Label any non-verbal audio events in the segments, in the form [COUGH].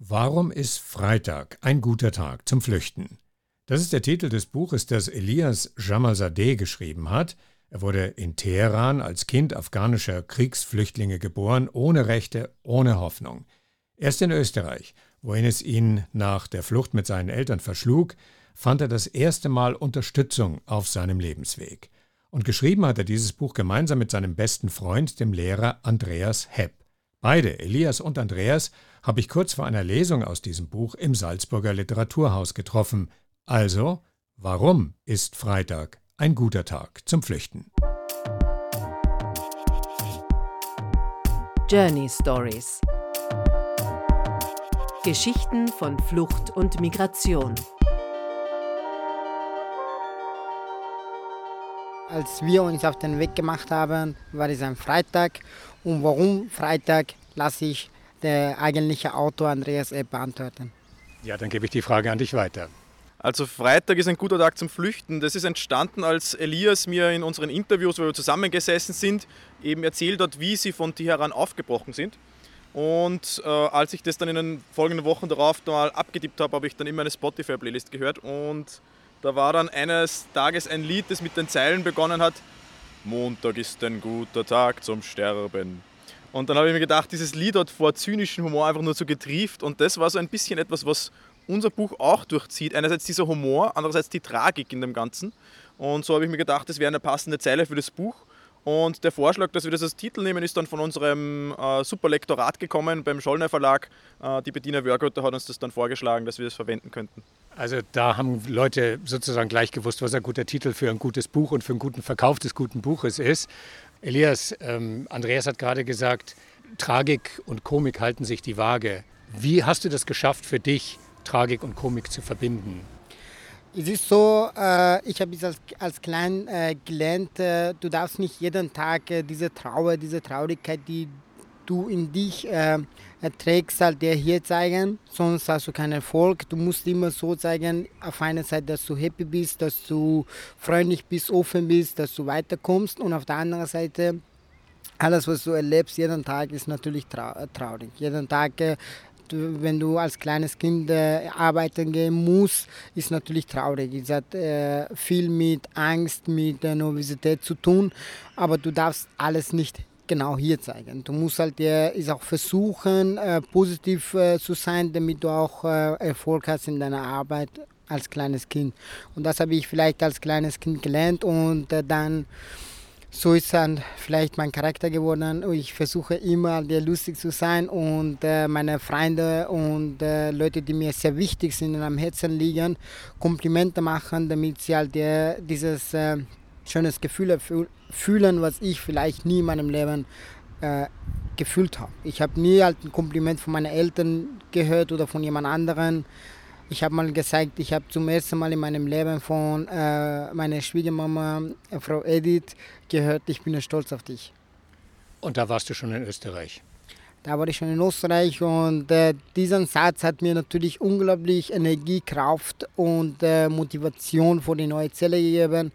Warum ist Freitag ein guter Tag zum Flüchten? Das ist der Titel des Buches, das Elias Jamalzadeh geschrieben hat. Er wurde in Teheran als Kind afghanischer Kriegsflüchtlinge geboren, ohne Rechte, ohne Hoffnung. Erst in Österreich, wohin es ihn nach der Flucht mit seinen Eltern verschlug, fand er das erste Mal Unterstützung auf seinem Lebensweg. Und geschrieben hat er dieses Buch gemeinsam mit seinem besten Freund, dem Lehrer Andreas Hepp. Beide, Elias und Andreas, habe ich kurz vor einer Lesung aus diesem Buch im Salzburger Literaturhaus getroffen. Also, warum ist Freitag ein guter Tag zum Flüchten? Journey Stories Geschichten von Flucht und Migration. Als wir uns auf den Weg gemacht haben, war es ein Freitag. Und warum Freitag, lasse ich der eigentliche Autor Andreas Epp beantworten. Ja, dann gebe ich die Frage an dich weiter. Also Freitag ist ein guter Tag zum Flüchten. Das ist entstanden, als Elias mir in unseren Interviews, wo wir zusammengesessen sind, eben erzählt hat, wie sie von Teheran aufgebrochen sind. Und äh, als ich das dann in den folgenden Wochen darauf mal abgetippt habe, habe ich dann immer eine Spotify-Playlist gehört. Und da war dann eines Tages ein Lied, das mit den Zeilen begonnen hat. Montag ist ein guter Tag zum Sterben. Und dann habe ich mir gedacht, dieses Lied hat vor zynischen Humor einfach nur so getrieft. Und das war so ein bisschen etwas, was unser Buch auch durchzieht. Einerseits dieser Humor, andererseits die Tragik in dem Ganzen. Und so habe ich mir gedacht, das wäre eine passende Zeile für das Buch. Und der Vorschlag, dass wir das als Titel nehmen, ist dann von unserem äh, Superlektorat gekommen beim Schollner Verlag. Äh, die Bettina Wörgother hat uns das dann vorgeschlagen, dass wir das verwenden könnten. Also da haben Leute sozusagen gleich gewusst, was ein guter Titel für ein gutes Buch und für einen guten Verkauf des guten Buches ist. Elias, ähm, Andreas hat gerade gesagt, Tragik und Komik halten sich die Waage. Wie hast du das geschafft für dich, Tragik und Komik zu verbinden? Es ist so, äh, ich habe es als, als klein äh, gelernt, äh, du darfst nicht jeden Tag äh, diese Trauer, diese Traurigkeit, die du in dich äh, trägst, halt der hier zeigen, sonst hast du keinen Erfolg. Du musst immer so zeigen, auf einer Seite, dass du happy bist, dass du freundlich bist, offen bist, dass du weiterkommst und auf der anderen Seite alles, was du erlebst, jeden Tag ist natürlich trau traurig. Jeden Tag äh, wenn du als kleines Kind äh, arbeiten gehen musst, ist natürlich traurig. Es hat äh, viel mit Angst, mit äh, Nervosität zu tun, aber du darfst alles nicht genau hier zeigen. Du musst halt äh, ist auch versuchen, äh, positiv äh, zu sein, damit du auch äh, Erfolg hast in deiner Arbeit als kleines Kind. Und das habe ich vielleicht als kleines Kind gelernt und äh, dann so ist dann vielleicht mein Charakter geworden. Ich versuche immer der lustig zu sein und äh, meine Freunde und Leute, die mir sehr wichtig sind und am Herzen liegen, Komplimente machen, damit sie halt dieses schönes Gefühl fühlen, was ich vielleicht nie in meinem Leben äh, gefühlt habe. Ich habe nie halt ein Kompliment von meinen Eltern gehört oder von jemand anderem. Ich habe mal gesagt, ich habe zum ersten Mal in meinem Leben von äh, meiner Schwiegermama, äh, Frau Edith, gehört, ich bin stolz auf dich. Und da warst du schon in Österreich? Da war ich schon in Österreich und äh, dieser Satz hat mir natürlich unglaublich Energie, Kraft und äh, Motivation für die neue Zelle gegeben.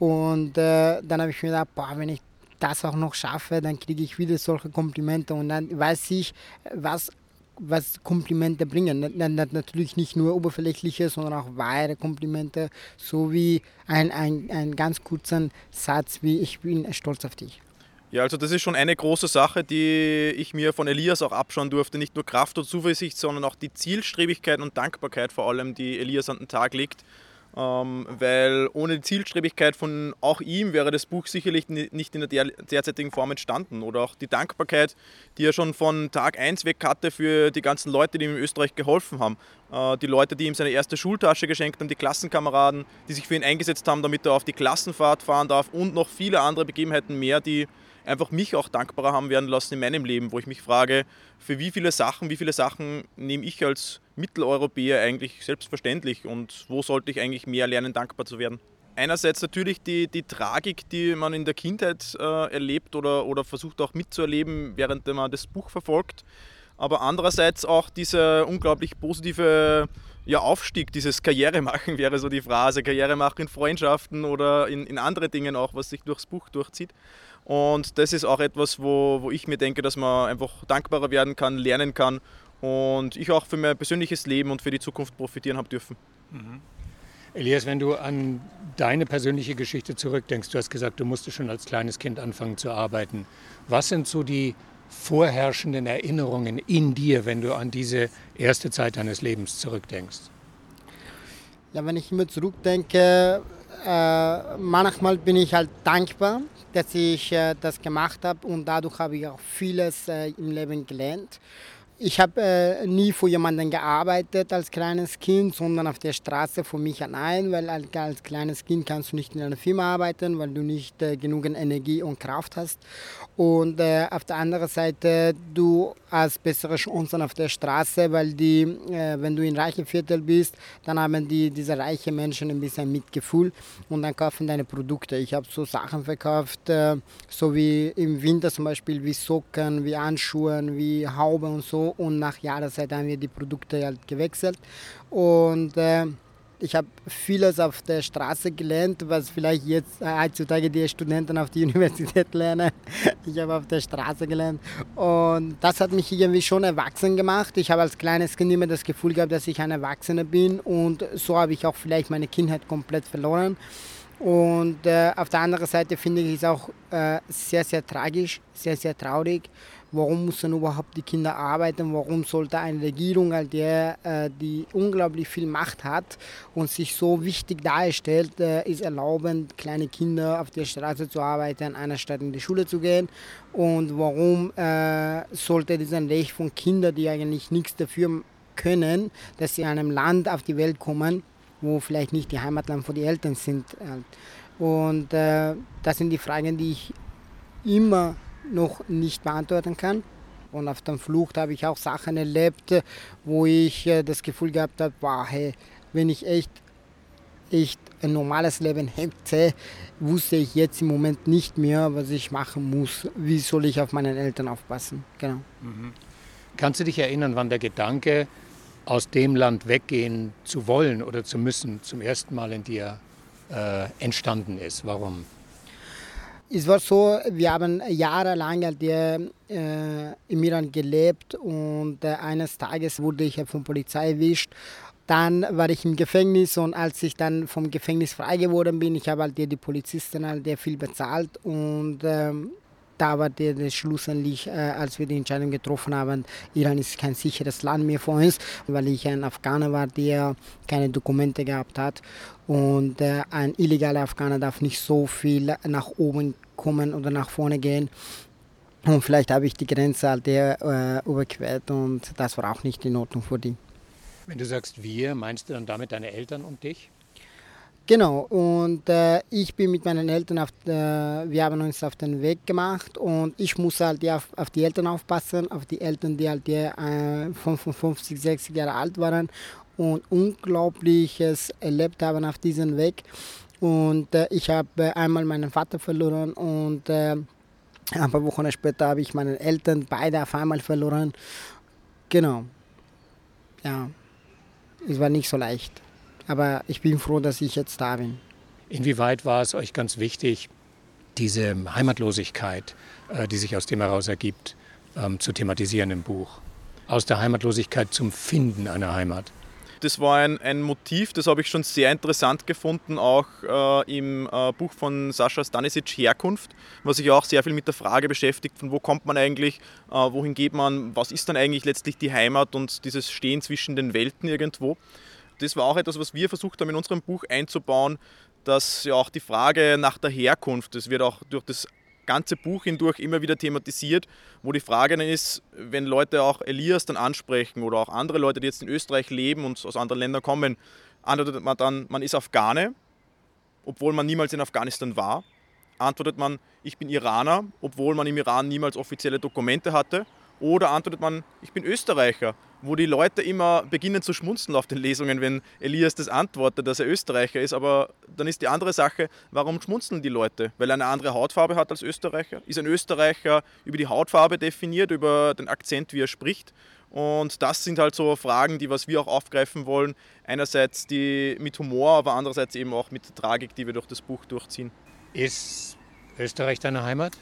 Und äh, dann habe ich mir gedacht, boah, wenn ich das auch noch schaffe, dann kriege ich wieder solche Komplimente und dann weiß ich, was, was Komplimente bringen. Natürlich nicht nur oberflächliche, sondern auch wahre Komplimente, so wie ein, ein, ein ganz kurzen Satz wie ich bin stolz auf dich. Ja, also das ist schon eine große Sache, die ich mir von Elias auch abschauen durfte. Nicht nur Kraft und Zuversicht, sondern auch die Zielstrebigkeit und Dankbarkeit vor allem, die Elias an den Tag legt. Ähm, weil ohne die Zielstrebigkeit von auch ihm wäre das Buch sicherlich nicht in der derzeitigen Form entstanden. Oder auch die Dankbarkeit, die er schon von Tag 1 weg hatte für die ganzen Leute, die ihm in Österreich geholfen haben. Äh, die Leute, die ihm seine erste Schultasche geschenkt haben, die Klassenkameraden, die sich für ihn eingesetzt haben, damit er auf die Klassenfahrt fahren darf und noch viele andere Begebenheiten mehr, die einfach mich auch dankbarer haben werden lassen in meinem Leben, wo ich mich frage, für wie viele Sachen, wie viele Sachen nehme ich als Mitteleuropäer eigentlich selbstverständlich und wo sollte ich eigentlich mehr lernen, dankbar zu werden? Einerseits natürlich die, die Tragik, die man in der Kindheit äh, erlebt oder, oder versucht auch mitzuerleben, während man das Buch verfolgt. Aber andererseits auch dieser unglaublich positive ja, Aufstieg, dieses Karrieremachen wäre so die Phrase, Karrieremachen in Freundschaften oder in, in andere Dingen auch, was sich durchs Buch durchzieht. Und das ist auch etwas, wo, wo ich mir denke, dass man einfach dankbarer werden kann, lernen kann und ich auch für mein persönliches Leben und für die Zukunft profitieren habe dürfen. Mhm. Elias, wenn du an deine persönliche Geschichte zurückdenkst, du hast gesagt, du musstest schon als kleines Kind anfangen zu arbeiten. Was sind so die vorherrschenden Erinnerungen in dir, wenn du an diese erste Zeit deines Lebens zurückdenkst? Ja, wenn ich immer zurückdenke, äh, manchmal bin ich halt dankbar, dass ich äh, das gemacht habe und dadurch habe ich auch vieles äh, im Leben gelernt. Ich habe äh, nie für jemanden gearbeitet als kleines Kind, sondern auf der Straße für mich allein, weil als, als kleines Kind kannst du nicht in einer Firma arbeiten, weil du nicht äh, genügend Energie und Kraft hast. Und äh, auf der anderen Seite, du hast bessere Chancen auf der Straße, weil die, äh, wenn du in reichen Viertel bist, dann haben die, diese reichen Menschen ein bisschen Mitgefühl und dann kaufen deine Produkte. Ich habe so Sachen verkauft, äh, so wie im Winter zum Beispiel, wie Socken, wie Handschuhe, wie Haube und so und nach Jahreszeit haben wir die Produkte halt gewechselt. Und äh, ich habe vieles auf der Straße gelernt, was vielleicht jetzt äh, heutzutage die Studenten auf der [LAUGHS] Universität lernen. Ich habe auf der Straße gelernt und das hat mich irgendwie schon erwachsen gemacht. Ich habe als kleines Kind immer das Gefühl gehabt, dass ich ein Erwachsener bin und so habe ich auch vielleicht meine Kindheit komplett verloren. Und äh, auf der anderen Seite finde ich es auch äh, sehr, sehr tragisch, sehr, sehr traurig, Warum müssen überhaupt die Kinder arbeiten? Warum sollte eine Regierung, die, äh, die unglaublich viel Macht hat und sich so wichtig darstellt, äh, ist erlauben, kleine Kinder auf der Straße zu arbeiten, einer Stadt in die Schule zu gehen? Und warum äh, sollte dieses Recht von Kindern, die eigentlich nichts dafür können, dass sie in einem Land auf die Welt kommen, wo vielleicht nicht die Heimatland von den Eltern sind? Und äh, das sind die Fragen, die ich immer noch nicht beantworten kann. Und auf der Flucht habe ich auch Sachen erlebt, wo ich äh, das Gefühl gehabt habe, wow, hey, wenn ich echt, echt ein normales Leben hätte, wusste ich jetzt im Moment nicht mehr, was ich machen muss. Wie soll ich auf meine Eltern aufpassen? Genau. Mhm. Kannst du dich erinnern, wann der Gedanke, aus dem Land weggehen zu wollen oder zu müssen, zum ersten Mal in dir äh, entstanden ist? Warum? Es war so, wir haben jahrelang halt, äh, im Iran gelebt und äh, eines Tages wurde ich von Polizei erwischt. Dann war ich im Gefängnis und als ich dann vom Gefängnis frei geworden bin, ich habe halt die Polizisten halt viel bezahlt und ähm, da war der, der schlussendlich, äh, als wir die Entscheidung getroffen haben, Iran ist kein sicheres Land mehr für uns, weil ich ein Afghaner war, der keine Dokumente gehabt hat. Und äh, ein illegaler Afghaner darf nicht so viel nach oben kommen oder nach vorne gehen. Und vielleicht habe ich die Grenze halt der, äh, überquert und das war auch nicht in Ordnung für die. Wenn du sagst wir, meinst du dann damit deine Eltern und dich? Genau, und äh, ich bin mit meinen Eltern, auf, äh, wir haben uns auf den Weg gemacht und ich muss halt auf, auf die Eltern aufpassen, auf die Eltern, die halt die, äh, 55, 60 Jahre alt waren und Unglaubliches erlebt haben auf diesem Weg. Und äh, ich habe einmal meinen Vater verloren und äh, ein paar Wochen später habe ich meine Eltern beide auf einmal verloren. Genau. Ja, es war nicht so leicht. Aber ich bin froh, dass ich jetzt da bin. Inwieweit war es euch ganz wichtig, diese Heimatlosigkeit, äh, die sich aus dem heraus ergibt, ähm, zu thematisieren im Buch? Aus der Heimatlosigkeit zum Finden einer Heimat? Das war ein, ein Motiv, das habe ich schon sehr interessant gefunden, auch äh, im äh, Buch von Sascha Stanisic Herkunft, was sich auch sehr viel mit der Frage beschäftigt, von wo kommt man eigentlich, äh, wohin geht man, was ist dann eigentlich letztlich die Heimat und dieses Stehen zwischen den Welten irgendwo das war auch etwas, was wir versucht haben in unserem Buch einzubauen, dass ja auch die Frage nach der Herkunft, das wird auch durch das ganze Buch hindurch immer wieder thematisiert, wo die Frage dann ist, wenn Leute auch Elias dann ansprechen oder auch andere Leute, die jetzt in Österreich leben und aus anderen Ländern kommen, antwortet man dann, man ist Afghane, obwohl man niemals in Afghanistan war. Antwortet man, ich bin Iraner, obwohl man im Iran niemals offizielle Dokumente hatte. Oder antwortet man, ich bin Österreicher, wo die Leute immer beginnen zu schmunzeln auf den Lesungen, wenn Elias das antwortet, dass er Österreicher ist. Aber dann ist die andere Sache, warum schmunzeln die Leute? Weil er eine andere Hautfarbe hat als Österreicher? Ist ein Österreicher über die Hautfarbe definiert, über den Akzent, wie er spricht? Und das sind halt so Fragen, die was wir auch aufgreifen wollen. Einerseits die mit Humor, aber andererseits eben auch mit Tragik, die wir durch das Buch durchziehen. Ist Österreich deine Heimat?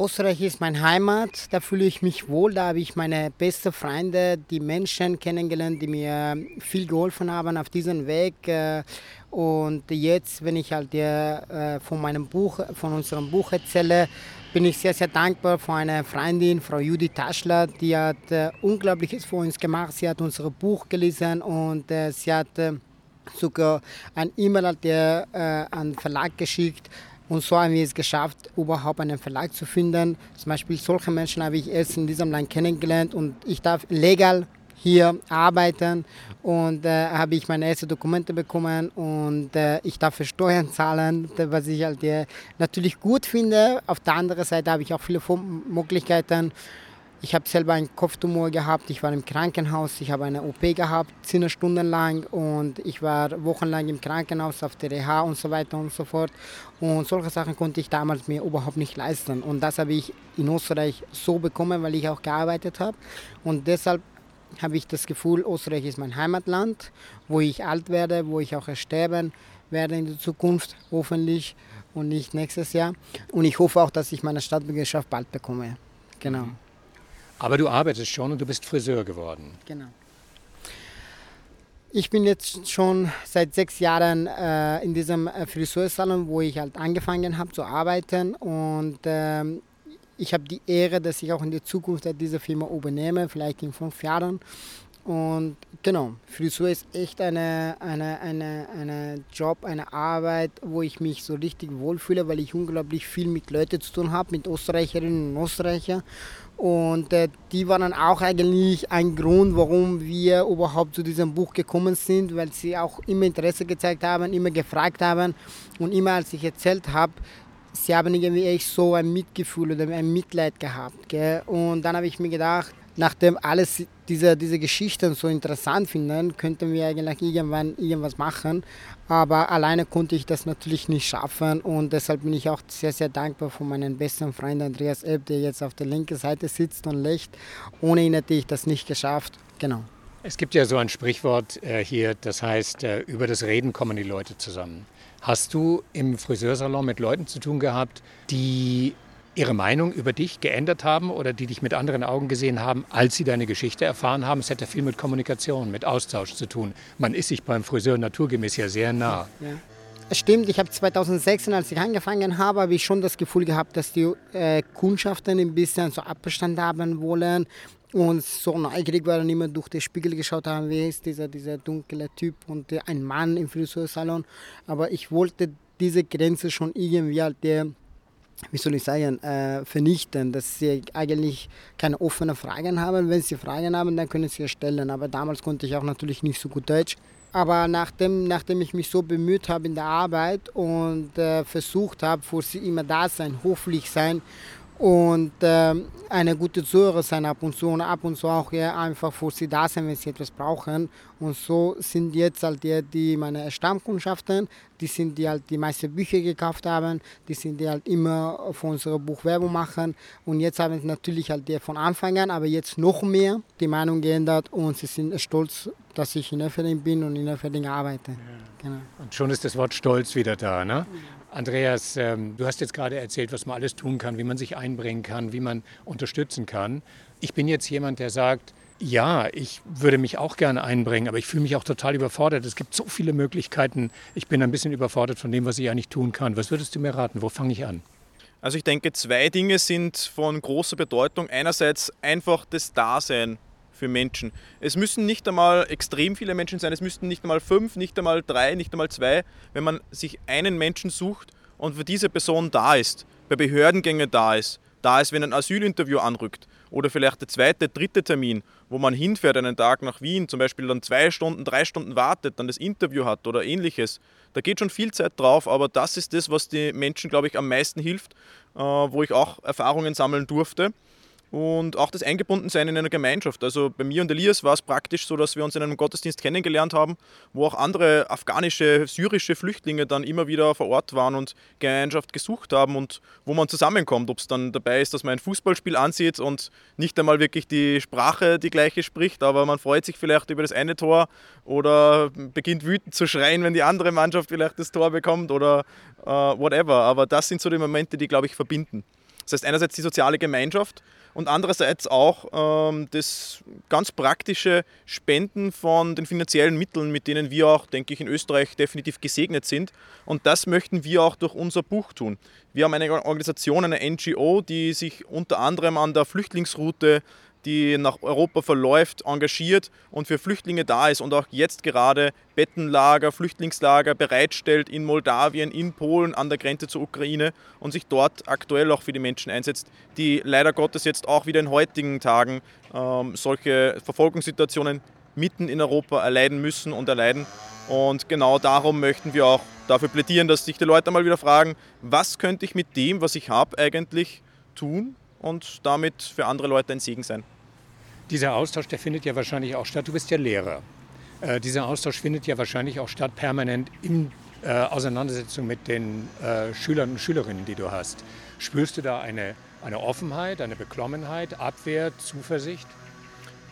Österreich ist meine Heimat, da fühle ich mich wohl, da habe ich meine besten Freunde, die Menschen kennengelernt, die mir viel geholfen haben auf diesem Weg. Äh, und jetzt, wenn ich halt äh, von meinem Buch, von unserem Buch erzähle, bin ich sehr, sehr dankbar für eine Freundin, Frau Judith Taschler, die hat äh, Unglaubliches für uns gemacht. Sie hat unser Buch gelesen und sie hat sogar ein E-Mail an den Verlag geschickt, und so haben wir es geschafft, überhaupt einen Verlag zu finden. Zum Beispiel solche Menschen habe ich erst in diesem Land kennengelernt und ich darf legal hier arbeiten und äh, habe ich meine ersten Dokumente bekommen und äh, ich darf für Steuern [LAUGHS] zahlen, was ich halt äh, natürlich gut finde. Auf der anderen Seite habe ich auch viele Möglichkeiten ich habe selber einen Kopftumor gehabt, ich war im Krankenhaus, ich habe eine OP gehabt, zehn Stunden lang und ich war wochenlang im Krankenhaus auf der Reha und so weiter und so fort. Und solche Sachen konnte ich damals mir überhaupt nicht leisten. Und das habe ich in Österreich so bekommen, weil ich auch gearbeitet habe. Und deshalb habe ich das Gefühl, Österreich ist mein Heimatland, wo ich alt werde, wo ich auch sterben werde in der Zukunft, hoffentlich und nicht nächstes Jahr. Und ich hoffe auch, dass ich meine Stadtbürgerschaft bald bekomme. Genau. Aber du arbeitest schon und du bist Friseur geworden. Genau. Ich bin jetzt schon seit sechs Jahren äh, in diesem äh, Friseursalon, wo ich halt angefangen habe zu arbeiten. Und ähm, ich habe die Ehre, dass ich auch in der Zukunft diese Firma übernehme, vielleicht in fünf Jahren. Und genau, Frisur ist echt eine, eine, eine, eine Job, eine Arbeit, wo ich mich so richtig wohlfühle, weil ich unglaublich viel mit Leuten zu tun habe, mit Österreicherinnen und Österreichern. Und äh, die waren auch eigentlich ein Grund, warum wir überhaupt zu diesem Buch gekommen sind, weil sie auch immer Interesse gezeigt haben, immer gefragt haben und immer als ich erzählt habe, sie haben irgendwie echt so ein Mitgefühl oder ein Mitleid gehabt. Gell? Und dann habe ich mir gedacht, nachdem alles diese, diese Geschichten so interessant finden, könnten wir eigentlich irgendwann irgendwas machen. Aber alleine konnte ich das natürlich nicht schaffen und deshalb bin ich auch sehr, sehr dankbar für meinen besten Freund Andreas Epp, der jetzt auf der linken Seite sitzt und lächelt. Ohne ihn hätte ich das nicht geschafft. Genau. Es gibt ja so ein Sprichwort äh, hier, das heißt, äh, über das Reden kommen die Leute zusammen. Hast du im Friseursalon mit Leuten zu tun gehabt, die ihre Meinung über dich geändert haben oder die dich mit anderen Augen gesehen haben, als sie deine Geschichte erfahren haben. Es hätte viel mit Kommunikation, mit Austausch zu tun. Man ist sich beim Friseur naturgemäß ja sehr nah. Ja. Es stimmt, ich habe 2016, als ich angefangen habe, habe ich schon das Gefühl gehabt, dass die äh, Kundschaften ein bisschen so Abstand haben wollen und so neugierig waren, immer durch den Spiegel geschaut haben, wie ist dieser, dieser dunkle Typ und äh, ein Mann im Friseursalon. Aber ich wollte diese Grenze schon irgendwie halt der wie soll ich sagen, äh, vernichten, dass sie eigentlich keine offenen Fragen haben. Wenn sie Fragen haben, dann können sie stellen. Aber damals konnte ich auch natürlich nicht so gut Deutsch. Aber nachdem, nachdem ich mich so bemüht habe in der Arbeit und äh, versucht habe, für sie immer da sein, höflich sein und äh, eine gute Zuhörer sein ab und zu und ab und zu auch ja, einfach für sie da sein, wenn sie etwas brauchen. Und so sind jetzt halt die, die meine Stammkundschaften, die sind die halt die meisten Bücher gekauft haben, die sind die halt immer für unsere Buch Werbung machen. Und jetzt haben sie natürlich halt die von Anfang an, aber jetzt noch mehr die Meinung geändert und sie sind stolz, dass ich in Öfferding bin und in Öfferding arbeite. Ja. Genau. Und schon ist das Wort Stolz wieder da, ne? Andreas, ähm, du hast jetzt gerade erzählt, was man alles tun kann, wie man sich einbringen kann, wie man unterstützen kann. Ich bin jetzt jemand, der sagt, ja, ich würde mich auch gerne einbringen, aber ich fühle mich auch total überfordert. Es gibt so viele Möglichkeiten. Ich bin ein bisschen überfordert von dem, was ich eigentlich tun kann. Was würdest du mir raten? Wo fange ich an? Also ich denke, zwei Dinge sind von großer Bedeutung. Einerseits einfach das Dasein für Menschen. Es müssen nicht einmal extrem viele Menschen sein, es müssten nicht einmal fünf, nicht einmal drei, nicht einmal zwei. Wenn man sich einen Menschen sucht und für diese Person da ist, bei Behördengängen da ist, da ist, wenn ein Asylinterview anrückt oder vielleicht der zweite, dritte Termin, wo man hinfährt einen Tag nach Wien, zum Beispiel dann zwei Stunden, drei Stunden wartet, dann das Interview hat oder ähnliches. Da geht schon viel Zeit drauf, aber das ist das, was die Menschen, glaube ich, am meisten hilft, äh, wo ich auch Erfahrungen sammeln durfte und auch das Eingebundensein in einer Gemeinschaft. Also bei mir und Elias war es praktisch so, dass wir uns in einem Gottesdienst kennengelernt haben, wo auch andere afghanische, syrische Flüchtlinge dann immer wieder vor Ort waren und Gemeinschaft gesucht haben und wo man zusammenkommt. Ob es dann dabei ist, dass man ein Fußballspiel ansieht und nicht einmal wirklich die Sprache die gleiche spricht, aber man freut sich vielleicht über das eine Tor oder beginnt wütend zu schreien, wenn die andere Mannschaft vielleicht das Tor bekommt oder uh, whatever. Aber das sind so die Momente, die, glaube ich, verbinden Das heißt einerseits die soziale Gemeinschaft und andererseits auch ähm, das ganz praktische Spenden von den finanziellen Mitteln, mit denen wir auch, denke ich, in Österreich definitiv gesegnet sind. Und das möchten wir auch durch unser Buch tun. Wir haben eine Organisation, eine NGO, die sich unter anderem an der Flüchtlingsroute die nach Europa verläuft, engagiert und für Flüchtlinge da ist und auch jetzt gerade Bettenlager, Flüchtlingslager bereitstellt in Moldawien, in Polen, an der Grenze zur Ukraine und sich dort aktuell auch für die Menschen einsetzt, die leider Gottes jetzt auch wieder in heutigen Tagen ähm, solche Verfolgungssituationen mitten in Europa erleiden müssen und erleiden. Und genau darum möchten wir auch dafür plädieren, dass sich die Leute mal wieder fragen, was könnte ich mit dem, was ich habe, eigentlich tun und damit für andere Leute ein Segen sein. Dieser Austausch, der findet ja wahrscheinlich auch statt. Du bist ja Lehrer. Äh, dieser Austausch findet ja wahrscheinlich auch statt permanent in äh, Auseinandersetzung mit den äh, Schülern und Schülerinnen, die du hast. Spürst du da eine, eine Offenheit, eine Beklommenheit, Abwehr, Zuversicht?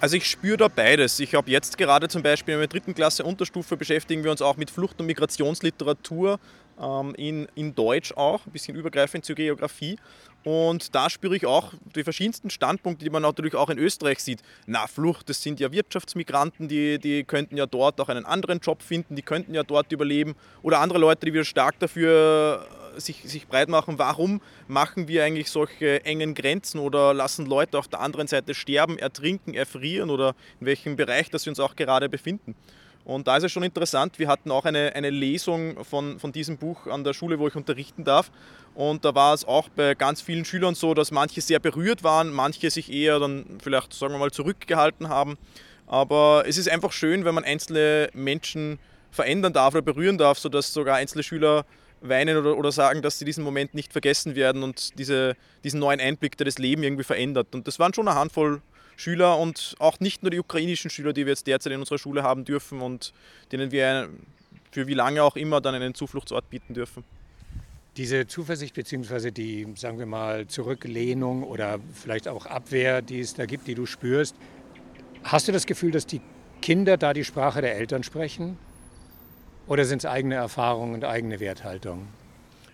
Also ich spüre da beides. Ich habe jetzt gerade zum Beispiel in der dritten Klasse Unterstufe beschäftigen wir uns auch mit Flucht- und Migrationsliteratur ähm, in, in Deutsch auch, ein bisschen übergreifend zur Geografie. Und da spüre ich auch die verschiedensten Standpunkte, die man natürlich auch in Österreich sieht. Na, Flucht, das sind ja Wirtschaftsmigranten, die, die könnten ja dort auch einen anderen Job finden, die könnten ja dort überleben. Oder andere Leute, die wieder stark dafür sich, sich breit machen, warum machen wir eigentlich solche engen Grenzen oder lassen Leute auf der anderen Seite sterben, ertrinken, erfrieren oder in welchem Bereich das wir uns auch gerade befinden. Und da ist es schon interessant, wir hatten auch eine, eine Lesung von, von diesem Buch an der Schule, wo ich unterrichten darf. Und da war es auch bei ganz vielen Schülern so, dass manche sehr berührt waren, manche sich eher dann vielleicht, sagen wir mal, zurückgehalten haben. Aber es ist einfach schön, wenn man einzelne Menschen verändern darf oder berühren darf, sodass sogar einzelne Schüler weinen oder, oder sagen, dass sie diesen Moment nicht vergessen werden und diese, diesen neuen Einblick, der das Leben irgendwie verändert. Und das waren schon eine Handvoll Schüler und auch nicht nur die ukrainischen Schüler, die wir jetzt derzeit in unserer Schule haben dürfen und denen wir für wie lange auch immer dann einen Zufluchtsort bieten dürfen. Diese Zuversicht bzw. die, sagen wir mal, Zurücklehnung oder vielleicht auch Abwehr, die es da gibt, die du spürst, hast du das Gefühl, dass die Kinder da die Sprache der Eltern sprechen? Oder sind es eigene Erfahrungen und eigene Werthaltung?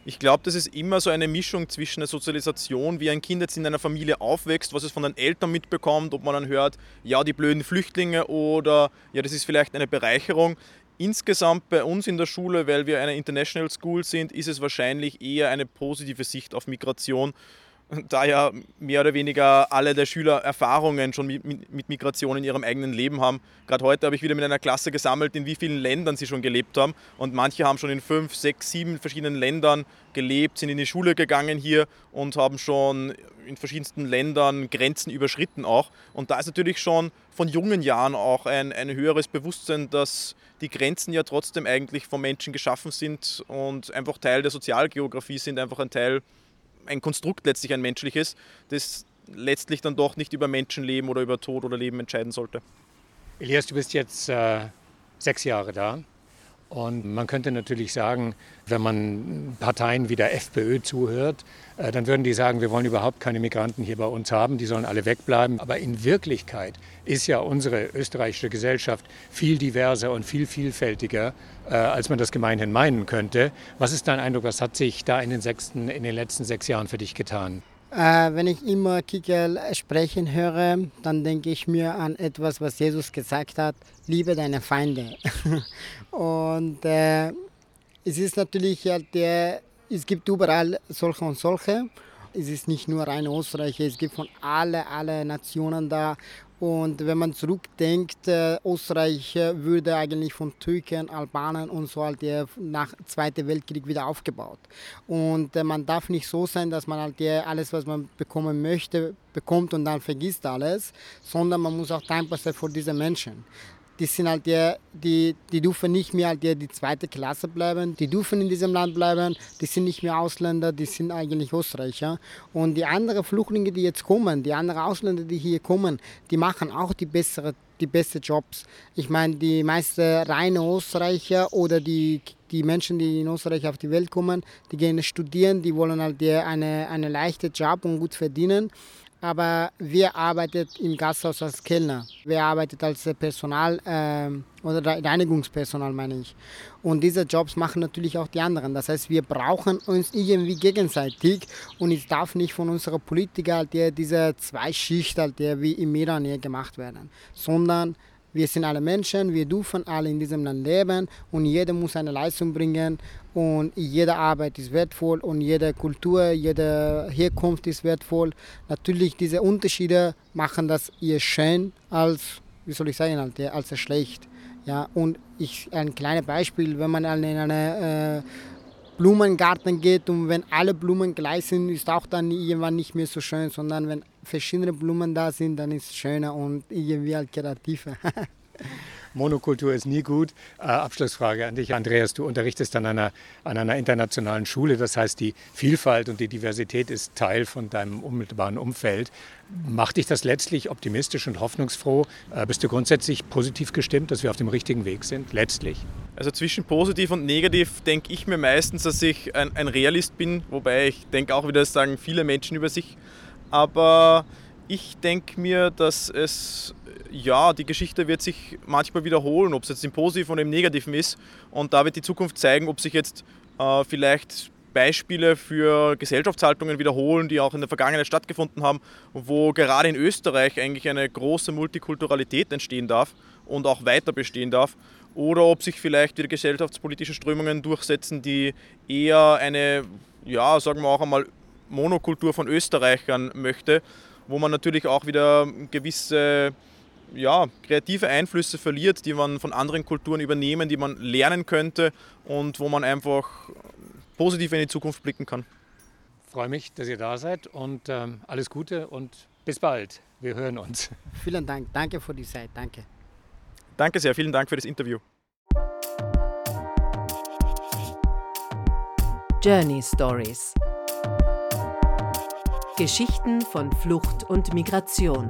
Ich glaube, das ist immer so eine Mischung zwischen der Sozialisation, wie ein Kind jetzt in einer Familie aufwächst, was es von den Eltern mitbekommt, ob man dann hört, ja, die blöden Flüchtlinge oder ja, das ist vielleicht eine Bereicherung. Insgesamt bei uns in der Schule, weil wir eine International School sind, ist es wahrscheinlich eher eine positive Sicht auf Migration da ja mehr oder weniger alle der Schüler Erfahrungen schon mit, Migration in ihrem eigenen Leben haben. Gerade heute habe ich wieder mit einer Klasse gesammelt, in wie vielen Ländern sie schon gelebt haben. Und manche haben schon in fünf, sechs, sieben verschiedenen Ländern gelebt, sind in die Schule gegangen hier und haben schon in verschiedensten Ländern Grenzen überschritten auch. Und da ist natürlich schon von jungen Jahren auch ein, ein höheres Bewusstsein, dass die Grenzen ja trotzdem eigentlich von Menschen geschaffen sind und einfach Teil der Sozialgeografie sind, einfach ein Teil ein Konstrukt letztlich ein menschliches, das letztlich dann doch nicht über Menschenleben oder über Tod oder Leben entscheiden sollte. Elias, du bist jetzt äh, sechs Jahre da. Und man könnte natürlich sagen, wenn man Parteien wie der FPÖ zuhört, äh, dann würden die sagen, wir wollen überhaupt keine Migranten hier bei uns haben, die sollen alle wegbleiben. Aber in Wirklichkeit ist ja unsere österreichische Gesellschaft viel diverser und viel vielfältiger, äh, als man das gemeinhin meinen könnte. Was ist dein Eindruck, was hat sich da in den, sechsten, in den letzten sechs Jahren für dich getan? Äh, wenn ich immer Kickel sprechen höre, dann denke ich mir an etwas, was Jesus gesagt hat, liebe deine Feinde. [LAUGHS] und äh, es ist natürlich, halt der, es gibt überall solche und solche. Es ist nicht nur rein Österreicher, es gibt von alle, alle Nationen da und wenn man zurückdenkt, äh, Österreich würde eigentlich von Türken, Albanern und so halt nach Zweiten Weltkrieg wieder aufgebaut. Und äh, man darf nicht so sein, dass man halt alles, was man bekommen möchte, bekommt und dann vergisst alles, sondern man muss auch dankbar sein für diese Menschen die sind halt die, die, die dürfen nicht mehr halt die, die zweite Klasse bleiben, die dürfen in diesem Land bleiben, die sind nicht mehr Ausländer, die sind eigentlich Österreicher. Und die anderen Flüchtlinge, die jetzt kommen, die anderen Ausländer, die hier kommen, die machen auch die bessere die besten Jobs. Ich meine, die meisten reine Österreicher oder die, die Menschen, die in Österreich auf die Welt kommen, die gehen studieren, die wollen halt eine, eine leichte Job und gut verdienen. Aber wer arbeitet im Gasthaus als Kellner? Wer arbeitet als Personal äh, oder Reinigungspersonal, meine ich. Und diese Jobs machen natürlich auch die anderen. Das heißt, wir brauchen uns irgendwie gegenseitig und es darf nicht von unserer Politiker der diese zwei Schichten halt, wie im Iran hier gemacht werden, sondern wir sind alle Menschen, wir dürfen alle in diesem Land leben und jeder muss eine Leistung bringen und jede Arbeit ist wertvoll und jede Kultur, jede Herkunft ist wertvoll. Natürlich diese Unterschiede machen das eher schön als, wie soll ich sagen, als schlecht. Ja, und ich, ein kleines Beispiel, wenn man in einen äh, Blumengarten geht und wenn alle Blumen gleich sind, ist auch dann irgendwann nicht mehr so schön, sondern wenn verschiedene Blumen da sind, dann ist es schöner und irgendwie halt kreativer. [LAUGHS] [LAUGHS] Monokultur ist nie gut. Äh, Abschlussfrage an dich, Andreas. Du unterrichtest an einer, an einer internationalen Schule. Das heißt, die Vielfalt und die Diversität ist Teil von deinem unmittelbaren Umfeld. Macht dich das letztlich optimistisch und hoffnungsfroh? Äh, bist du grundsätzlich positiv gestimmt, dass wir auf dem richtigen Weg sind? Letztlich. Also zwischen positiv und negativ denke ich mir meistens, dass ich ein, ein Realist bin. Wobei ich denke auch wieder, das sagen viele Menschen über sich. Aber ich denke mir, dass es, ja, die Geschichte wird sich manchmal wiederholen, ob es jetzt im Positiven oder im Negativen ist. Und da wird die Zukunft zeigen, ob sich jetzt äh, vielleicht Beispiele für Gesellschaftshaltungen wiederholen, die auch in der Vergangenheit stattgefunden haben, wo gerade in Österreich eigentlich eine große Multikulturalität entstehen darf und auch weiter bestehen darf. Oder ob sich vielleicht wieder gesellschaftspolitische Strömungen durchsetzen, die eher eine, ja, sagen wir auch einmal, Monokultur von Österreichern möchte, wo man natürlich auch wieder gewisse ja, kreative Einflüsse verliert, die man von anderen Kulturen übernehmen, die man lernen könnte und wo man einfach positiv in die Zukunft blicken kann. Ich freue mich, dass ihr da seid und ähm, alles Gute und bis bald. Wir hören uns. Vielen Dank. Danke für die Zeit. Danke. Danke sehr. Vielen Dank für das Interview. Journey Stories Geschichten von Flucht und Migration.